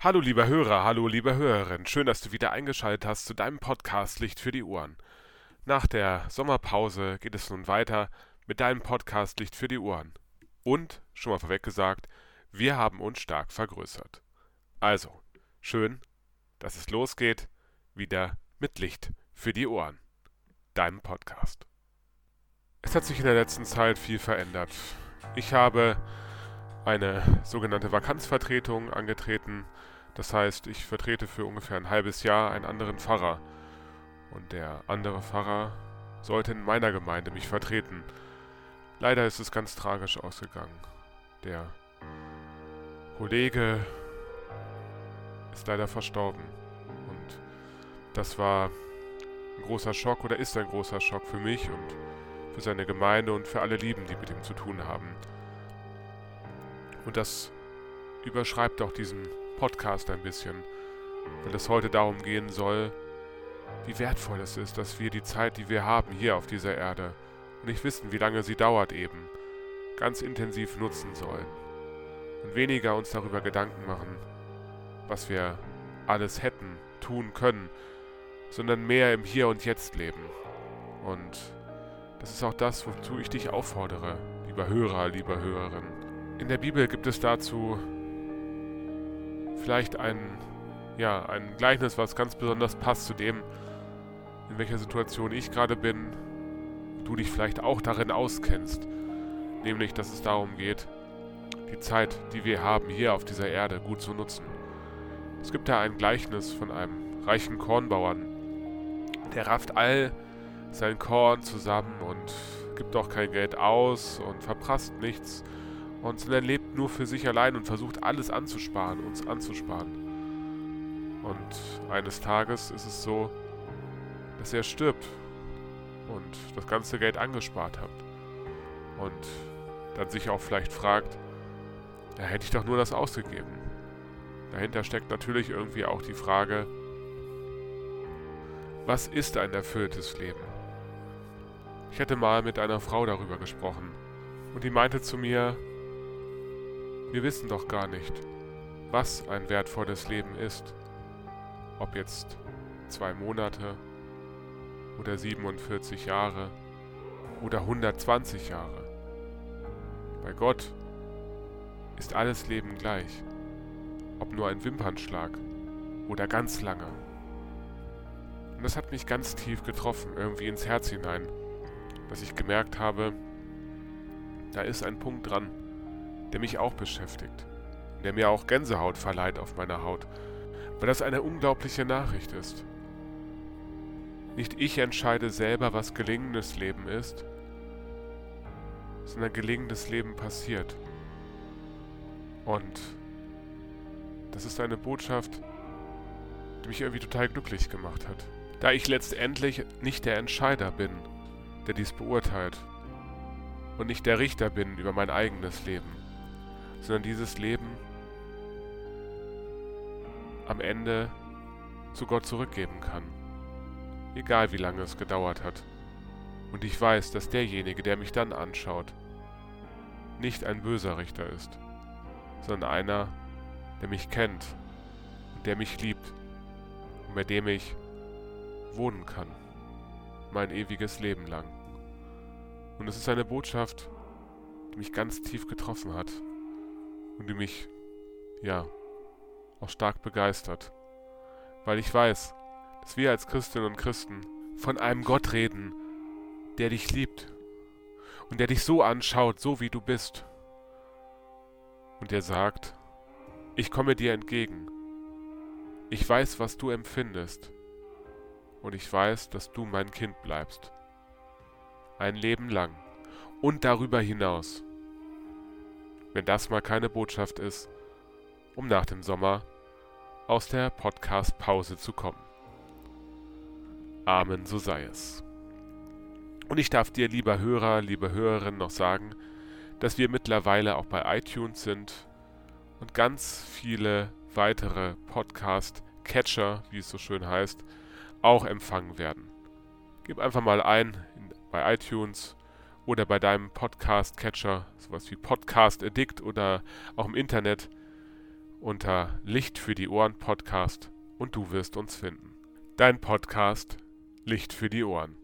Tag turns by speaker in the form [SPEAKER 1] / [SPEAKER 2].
[SPEAKER 1] Hallo lieber Hörer, hallo liebe Hörerin, schön, dass du wieder eingeschaltet hast zu deinem Podcast Licht für die Ohren. Nach der Sommerpause geht es nun weiter mit deinem Podcast Licht für die Ohren. Und, schon mal vorweg gesagt, wir haben uns stark vergrößert. Also, schön, dass es losgeht, wieder mit Licht für die Ohren. Deinem Podcast. Es hat sich in der letzten Zeit viel verändert. Ich habe eine sogenannte Vakanzvertretung angetreten. Das heißt, ich vertrete für ungefähr ein halbes Jahr einen anderen Pfarrer. Und der andere Pfarrer sollte in meiner Gemeinde mich vertreten. Leider ist es ganz tragisch ausgegangen. Der Kollege ist leider verstorben. Und das war ein großer Schock oder ist ein großer Schock für mich und für seine Gemeinde und für alle Lieben, die mit ihm zu tun haben. Und das überschreibt auch diesen Podcast ein bisschen, weil es heute darum gehen soll, wie wertvoll es ist, dass wir die Zeit, die wir haben hier auf dieser Erde, und nicht wissen, wie lange sie dauert eben, ganz intensiv nutzen sollen. Und weniger uns darüber Gedanken machen, was wir alles hätten, tun können, sondern mehr im Hier und Jetzt leben. Und das ist auch das, wozu ich dich auffordere, lieber Hörer, lieber Hörerin. In der Bibel gibt es dazu vielleicht ein, ja, ein Gleichnis, was ganz besonders passt zu dem, in welcher Situation ich gerade bin, du dich vielleicht auch darin auskennst. Nämlich, dass es darum geht, die Zeit, die wir haben hier auf dieser Erde, gut zu nutzen. Es gibt da ein Gleichnis von einem reichen Kornbauern, der rafft all sein Korn zusammen und gibt auch kein Geld aus und verprasst nichts und sondern lebt nur für sich allein und versucht alles anzusparen, uns anzusparen. Und eines Tages ist es so, dass er stirbt und das ganze Geld angespart hat. Und dann sich auch vielleicht fragt, da hätte ich doch nur das ausgegeben. Dahinter steckt natürlich irgendwie auch die Frage, was ist ein erfülltes Leben? Ich hatte mal mit einer Frau darüber gesprochen und die meinte zu mir, wir wissen doch gar nicht, was ein wertvolles Leben ist. Ob jetzt zwei Monate oder 47 Jahre oder 120 Jahre. Bei Gott ist alles Leben gleich, ob nur ein Wimpernschlag oder ganz lange. Und das hat mich ganz tief getroffen, irgendwie ins Herz hinein, dass ich gemerkt habe, da ist ein Punkt dran der mich auch beschäftigt, der mir auch Gänsehaut verleiht auf meiner Haut, weil das eine unglaubliche Nachricht ist. Nicht ich entscheide selber, was gelingendes Leben ist, sondern gelingendes Leben passiert. Und das ist eine Botschaft, die mich irgendwie total glücklich gemacht hat. Da ich letztendlich nicht der Entscheider bin, der dies beurteilt und nicht der Richter bin über mein eigenes Leben sondern dieses Leben am Ende zu Gott zurückgeben kann. Egal wie lange es gedauert hat. Und ich weiß, dass derjenige, der mich dann anschaut, nicht ein böser Richter ist, sondern einer, der mich kennt und der mich liebt und bei dem ich wohnen kann, mein ewiges Leben lang. Und es ist eine Botschaft, die mich ganz tief getroffen hat und die mich, ja, auch stark begeistert. Weil ich weiß, dass wir als Christinnen und Christen von einem Gott reden, der dich liebt und der dich so anschaut, so wie du bist. Und der sagt, ich komme dir entgegen. Ich weiß, was du empfindest. Und ich weiß, dass du mein Kind bleibst. Ein Leben lang. Und darüber hinaus wenn das mal keine Botschaft ist, um nach dem Sommer aus der Podcast-Pause zu kommen. Amen, so sei es. Und ich darf dir, lieber Hörer, liebe Hörerin, noch sagen, dass wir mittlerweile auch bei iTunes sind und ganz viele weitere Podcast-Catcher, wie es so schön heißt, auch empfangen werden. Gib einfach mal ein bei iTunes oder bei deinem Podcast-Catcher, sowas wie Podcast Addict oder auch im Internet unter Licht für die Ohren Podcast und du wirst uns finden. Dein Podcast Licht für die Ohren.